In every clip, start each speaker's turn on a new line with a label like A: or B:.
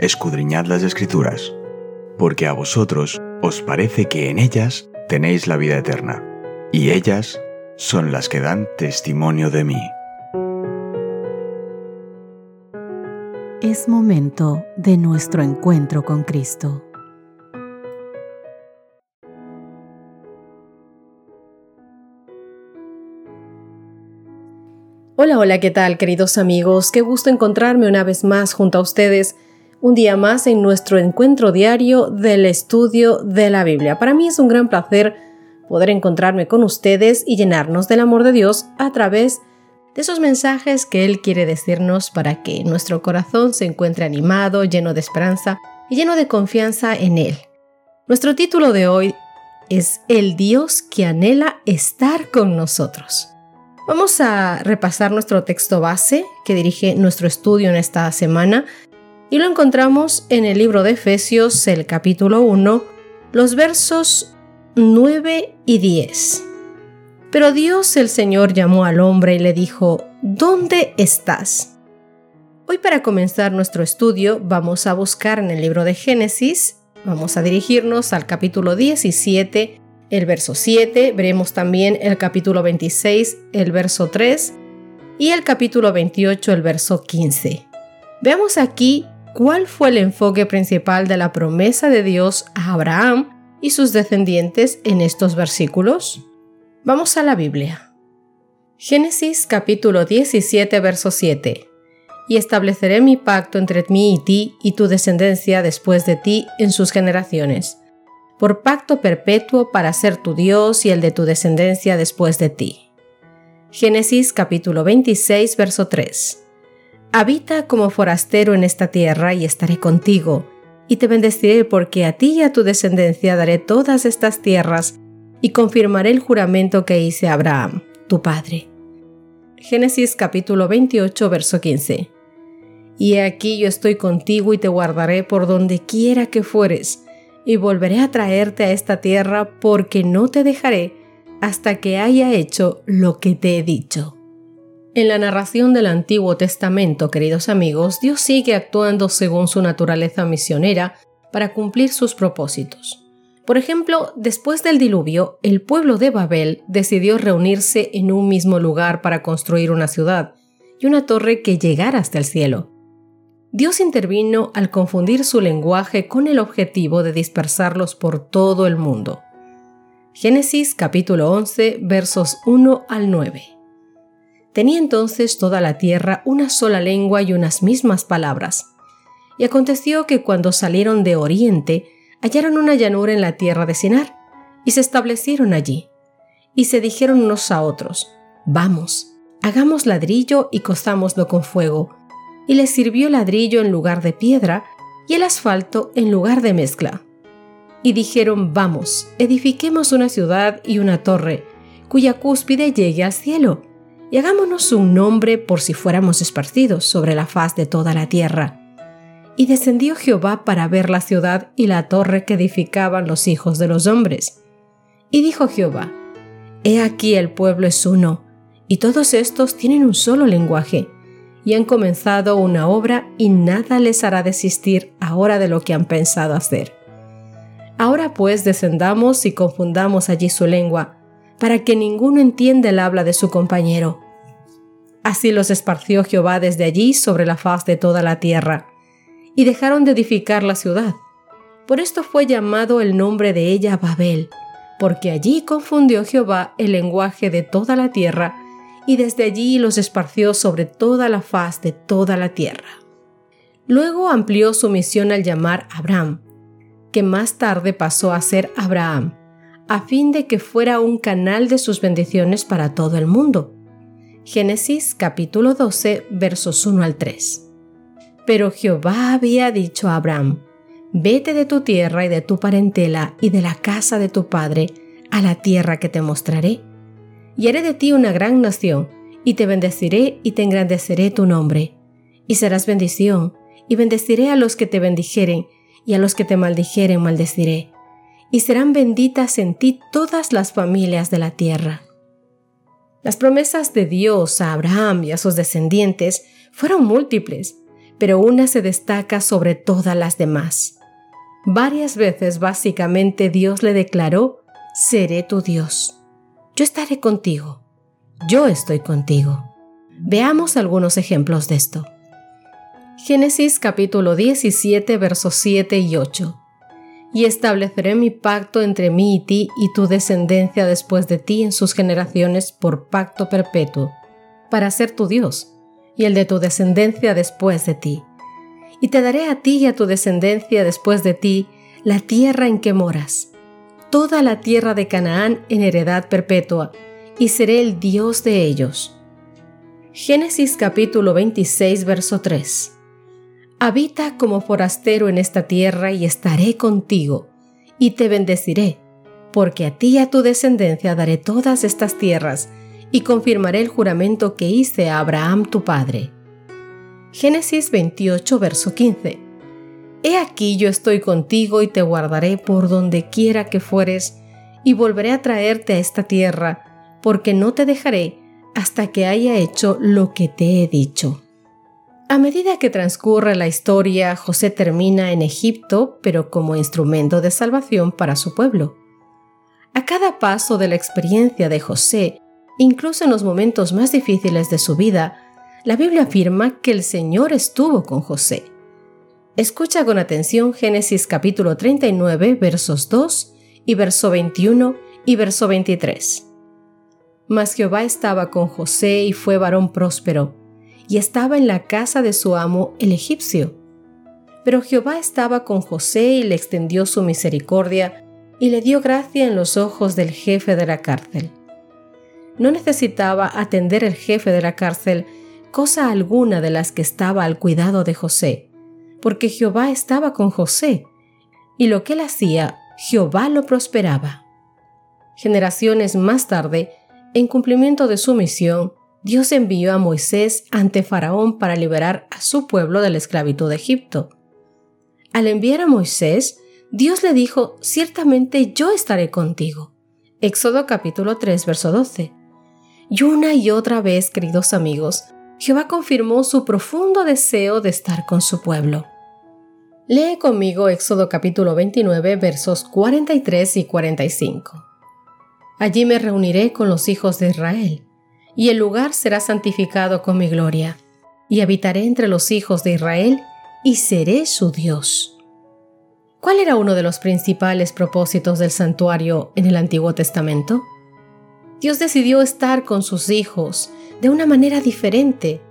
A: escudriñad las escrituras, porque a vosotros os parece que en ellas tenéis la vida eterna, y ellas son las que dan testimonio de mí.
B: Es momento de nuestro encuentro con Cristo.
C: Hola, hola, ¿qué tal queridos amigos? Qué gusto encontrarme una vez más junto a ustedes, un día más en nuestro encuentro diario del estudio de la Biblia. Para mí es un gran placer poder encontrarme con ustedes y llenarnos del amor de Dios a través de esos mensajes que Él quiere decirnos para que nuestro corazón se encuentre animado, lleno de esperanza y lleno de confianza en Él. Nuestro título de hoy es El Dios que anhela estar con nosotros. Vamos a repasar nuestro texto base que dirige nuestro estudio en esta semana y lo encontramos en el libro de Efesios, el capítulo 1, los versos 9 y 10. Pero Dios el Señor llamó al hombre y le dijo, ¿Dónde estás? Hoy para comenzar nuestro estudio vamos a buscar en el libro de Génesis, vamos a dirigirnos al capítulo 17 el verso 7, veremos también el capítulo 26, el verso 3 y el capítulo 28, el verso 15. Veamos aquí cuál fue el enfoque principal de la promesa de Dios a Abraham y sus descendientes en estos versículos. Vamos a la Biblia. Génesis capítulo 17, verso 7. Y estableceré mi pacto entre mí y ti y tu descendencia después de ti en sus generaciones por pacto perpetuo para ser tu Dios y el de tu descendencia después de ti. Génesis capítulo 26, verso 3. Habita como forastero en esta tierra y estaré contigo, y te bendeciré porque a ti y a tu descendencia daré todas estas tierras, y confirmaré el juramento que hice a Abraham, tu padre. Génesis capítulo 28, verso 15. Y aquí yo estoy contigo y te guardaré por donde quiera que fueres, y volveré a traerte a esta tierra porque no te dejaré hasta que haya hecho lo que te he dicho. En la narración del Antiguo Testamento, queridos amigos, Dios sigue actuando según su naturaleza misionera para cumplir sus propósitos. Por ejemplo, después del diluvio, el pueblo de Babel decidió reunirse en un mismo lugar para construir una ciudad y una torre que llegara hasta el cielo. Dios intervino al confundir su lenguaje con el objetivo de dispersarlos por todo el mundo. Génesis capítulo 11 versos 1 al 9. Tenía entonces toda la tierra una sola lengua y unas mismas palabras. Y aconteció que cuando salieron de Oriente, hallaron una llanura en la tierra de Sinar, y se establecieron allí. Y se dijeron unos a otros, Vamos, hagamos ladrillo y cozámoslo con fuego, y les sirvió ladrillo en lugar de piedra y el asfalto en lugar de mezcla. Y dijeron, vamos, edifiquemos una ciudad y una torre, cuya cúspide llegue al cielo, y hagámonos un nombre por si fuéramos esparcidos sobre la faz de toda la tierra. Y descendió Jehová para ver la ciudad y la torre que edificaban los hijos de los hombres. Y dijo Jehová, He aquí el pueblo es uno, y todos estos tienen un solo lenguaje y han comenzado una obra y nada les hará desistir ahora de lo que han pensado hacer. Ahora pues descendamos y confundamos allí su lengua, para que ninguno entienda el habla de su compañero. Así los esparció Jehová desde allí sobre la faz de toda la tierra, y dejaron de edificar la ciudad. Por esto fue llamado el nombre de ella Babel, porque allí confundió Jehová el lenguaje de toda la tierra, y desde allí los esparció sobre toda la faz de toda la tierra. Luego amplió su misión al llamar Abraham, que más tarde pasó a ser Abraham, a fin de que fuera un canal de sus bendiciones para todo el mundo. Génesis capítulo 12 versos 1 al 3. Pero Jehová había dicho a Abraham, Vete de tu tierra y de tu parentela y de la casa de tu padre a la tierra que te mostraré y haré de ti una gran nación, y te bendeciré y te engrandeceré tu nombre. Y serás bendición, y bendeciré a los que te bendijeren, y a los que te maldijeren maldeciré. Y serán benditas en ti todas las familias de la tierra. Las promesas de Dios a Abraham y a sus descendientes fueron múltiples, pero una se destaca sobre todas las demás. Varias veces básicamente Dios le declaró, seré tu Dios. Yo estaré contigo. Yo estoy contigo. Veamos algunos ejemplos de esto. Génesis capítulo 17 versos 7 y 8. Y estableceré mi pacto entre mí y ti y tu descendencia después de ti en sus generaciones por pacto perpetuo, para ser tu Dios, y el de tu descendencia después de ti y te daré a ti y a tu descendencia después de ti la tierra en que moras, toda la tierra de Canaán en heredad perpetua, y seré el Dios de ellos. Génesis capítulo 26, verso 3. Habita como forastero en esta tierra y estaré contigo, y te bendeciré, porque a ti y a tu descendencia daré todas estas tierras, y confirmaré el juramento que hice a Abraham tu padre. Génesis 28, verso 15. He aquí yo estoy contigo y te guardaré por donde quiera que fueres, y volveré a traerte a esta tierra, porque no te dejaré hasta que haya hecho lo que te he dicho. A medida que transcurre la historia, José termina en Egipto, pero como instrumento de salvación para su pueblo. A cada paso de la experiencia de José, incluso en los momentos más difíciles de su vida, la Biblia afirma que el Señor estuvo con José. Escucha con atención Génesis capítulo 39 versos 2 y verso 21 y verso 23. Mas Jehová estaba con José y fue varón próspero, y estaba en la casa de su amo el egipcio. Pero Jehová estaba con José y le extendió su misericordia y le dio gracia en los ojos del jefe de la cárcel. No necesitaba atender el jefe de la cárcel cosa alguna de las que estaba al cuidado de José, porque Jehová estaba con José, y lo que él hacía, Jehová lo prosperaba. Generaciones más tarde, en cumplimiento de su misión, Dios envió a Moisés ante Faraón para liberar a su pueblo de la esclavitud de Egipto. Al enviar a Moisés, Dios le dijo, ciertamente yo estaré contigo. Éxodo capítulo 3, verso 12. Y una y otra vez, queridos amigos, Jehová confirmó su profundo deseo de estar con su pueblo. Lee conmigo Éxodo capítulo 29 versos 43 y 45. Allí me reuniré con los hijos de Israel, y el lugar será santificado con mi gloria, y habitaré entre los hijos de Israel, y seré su Dios. ¿Cuál era uno de los principales propósitos del santuario en el Antiguo Testamento? Dios decidió estar con sus hijos de una manera diferente.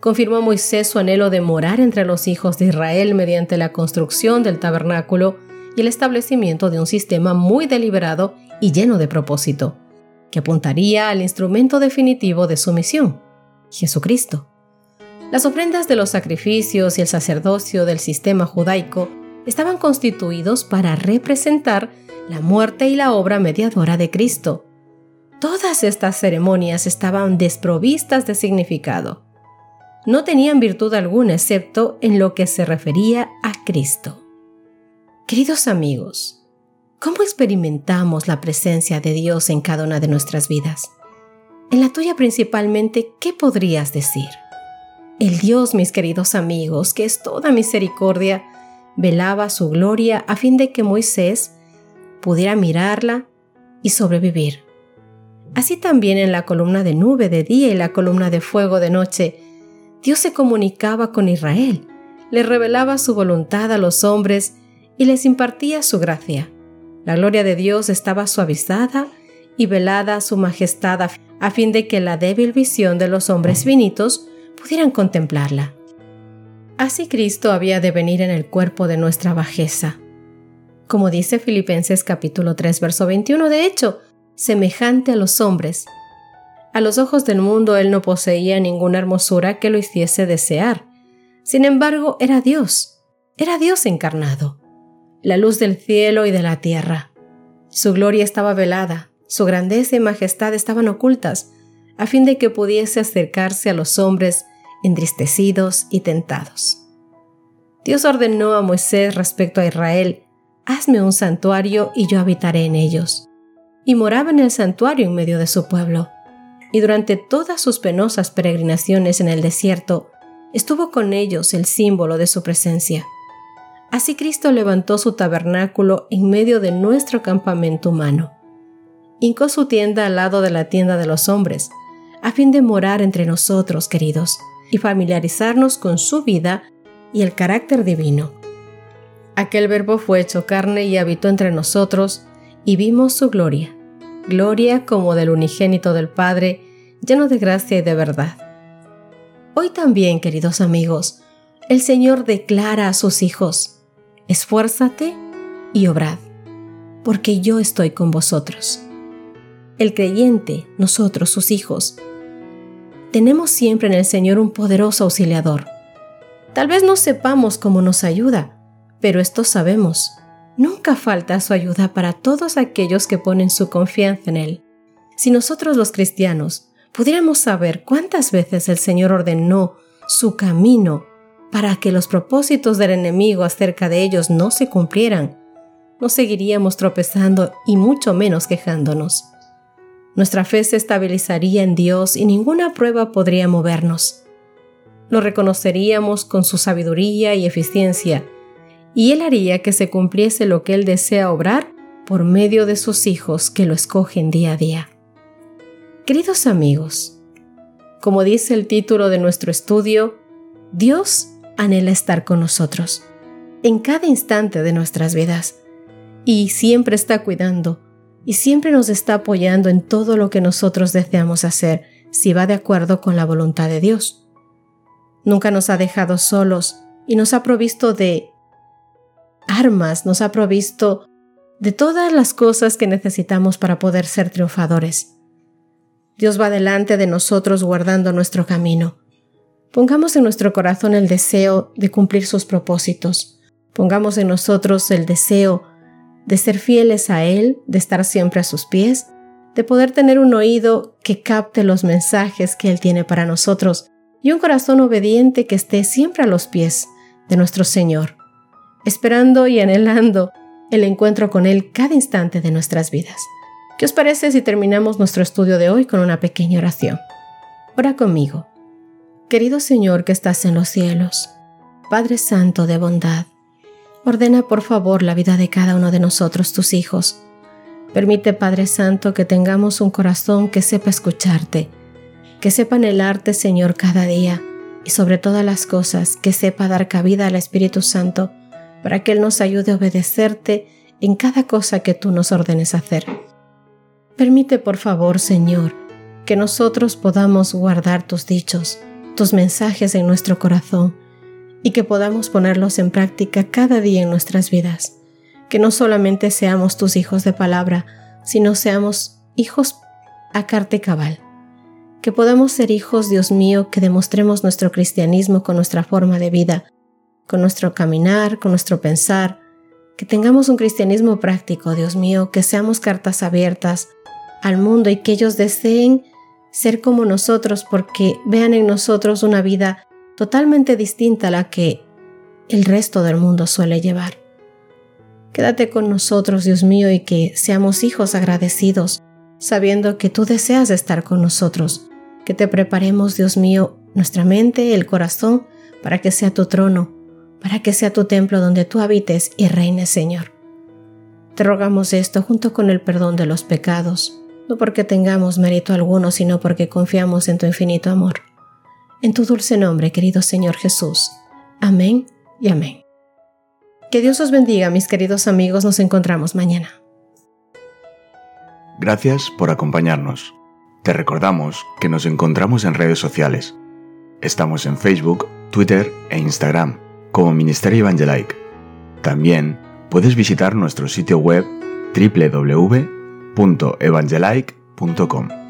C: Confirmó Moisés su anhelo de morar entre los hijos de Israel mediante la construcción del tabernáculo y el establecimiento de un sistema muy deliberado y lleno de propósito, que apuntaría al instrumento definitivo de su misión, Jesucristo. Las ofrendas de los sacrificios y el sacerdocio del sistema judaico estaban constituidos para representar la muerte y la obra mediadora de Cristo, Todas estas ceremonias estaban desprovistas de significado. No tenían virtud alguna excepto en lo que se refería a Cristo. Queridos amigos, ¿cómo experimentamos la presencia de Dios en cada una de nuestras vidas? En la tuya principalmente, ¿qué podrías decir? El Dios, mis queridos amigos, que es toda misericordia, velaba su gloria a fin de que Moisés pudiera mirarla y sobrevivir. Así también en la columna de nube de día y la columna de fuego de noche, Dios se comunicaba con Israel, le revelaba su voluntad a los hombres y les impartía su gracia. La gloria de Dios estaba suavizada y velada su majestad a fin de que la débil visión de los hombres finitos pudieran contemplarla. Así Cristo había de venir en el cuerpo de nuestra bajeza. Como dice Filipenses capítulo 3 verso 21, de hecho, semejante a los hombres. A los ojos del mundo él no poseía ninguna hermosura que lo hiciese desear. Sin embargo, era Dios, era Dios encarnado, la luz del cielo y de la tierra. Su gloria estaba velada, su grandeza y majestad estaban ocultas, a fin de que pudiese acercarse a los hombres entristecidos y tentados. Dios ordenó a Moisés respecto a Israel, Hazme un santuario y yo habitaré en ellos y moraba en el santuario en medio de su pueblo. Y durante todas sus penosas peregrinaciones en el desierto, estuvo con ellos el símbolo de su presencia. Así Cristo levantó su tabernáculo en medio de nuestro campamento humano. Hincó su tienda al lado de la tienda de los hombres, a fin de morar entre nosotros, queridos, y familiarizarnos con su vida y el carácter divino. Aquel verbo fue hecho carne y habitó entre nosotros, y vimos su gloria, gloria como del unigénito del Padre, lleno de gracia y de verdad. Hoy también, queridos amigos, el Señor declara a sus hijos, esfuérzate y obrad, porque yo estoy con vosotros. El creyente, nosotros, sus hijos, tenemos siempre en el Señor un poderoso auxiliador. Tal vez no sepamos cómo nos ayuda, pero esto sabemos. Nunca falta su ayuda para todos aquellos que ponen su confianza en Él. Si nosotros los cristianos pudiéramos saber cuántas veces el Señor ordenó su camino para que los propósitos del enemigo acerca de ellos no se cumplieran, no seguiríamos tropezando y mucho menos quejándonos. Nuestra fe se estabilizaría en Dios y ninguna prueba podría movernos. Lo reconoceríamos con su sabiduría y eficiencia, y Él haría que se cumpliese lo que Él desea obrar por medio de sus hijos que lo escogen día a día. Queridos amigos, como dice el título de nuestro estudio, Dios anhela estar con nosotros en cada instante de nuestras vidas y siempre está cuidando y siempre nos está apoyando en todo lo que nosotros deseamos hacer si va de acuerdo con la voluntad de Dios. Nunca nos ha dejado solos y nos ha provisto de armas, nos ha provisto de todas las cosas que necesitamos para poder ser triunfadores. Dios va delante de nosotros guardando nuestro camino. Pongamos en nuestro corazón el deseo de cumplir sus propósitos. Pongamos en nosotros el deseo de ser fieles a Él, de estar siempre a sus pies, de poder tener un oído que capte los mensajes que Él tiene para nosotros y un corazón obediente que esté siempre a los pies de nuestro Señor, esperando y anhelando el encuentro con Él cada instante de nuestras vidas. ¿Qué os parece si terminamos nuestro estudio de hoy con una pequeña oración? Ora conmigo. Querido Señor que estás en los cielos, Padre Santo de bondad, Ordena por favor la vida de cada uno de nosotros, tus hijos. Permite, Padre Santo, que tengamos un corazón que sepa escucharte, que sepa anhelarte, Señor, cada día y sobre todas las cosas, que sepa dar cabida al Espíritu Santo para que Él nos ayude a obedecerte en cada cosa que tú nos ordenes hacer. Permite, por favor, Señor, que nosotros podamos guardar tus dichos, tus mensajes en nuestro corazón, y que podamos ponerlos en práctica cada día en nuestras vidas. Que no solamente seamos tus hijos de palabra, sino seamos hijos a carte cabal. Que podamos ser hijos, Dios mío, que demostremos nuestro cristianismo con nuestra forma de vida, con nuestro caminar, con nuestro pensar, que tengamos un cristianismo práctico, Dios mío, que seamos cartas abiertas al mundo y que ellos deseen ser como nosotros porque vean en nosotros una vida totalmente distinta a la que el resto del mundo suele llevar. Quédate con nosotros, Dios mío, y que seamos hijos agradecidos, sabiendo que tú deseas estar con nosotros, que te preparemos, Dios mío, nuestra mente, el corazón, para que sea tu trono, para que sea tu templo donde tú habites y reines, Señor. Te rogamos esto junto con el perdón de los pecados, no porque tengamos mérito alguno, sino porque confiamos en tu infinito amor en tu dulce nombre, querido Señor Jesús. Amén y amén. Que Dios os bendiga, mis queridos amigos. Nos encontramos mañana.
A: Gracias por acompañarnos. Te recordamos que nos encontramos en redes sociales. Estamos en Facebook, Twitter e Instagram como Ministerio Evangelike. También puedes visitar nuestro sitio web www.evangelike.com.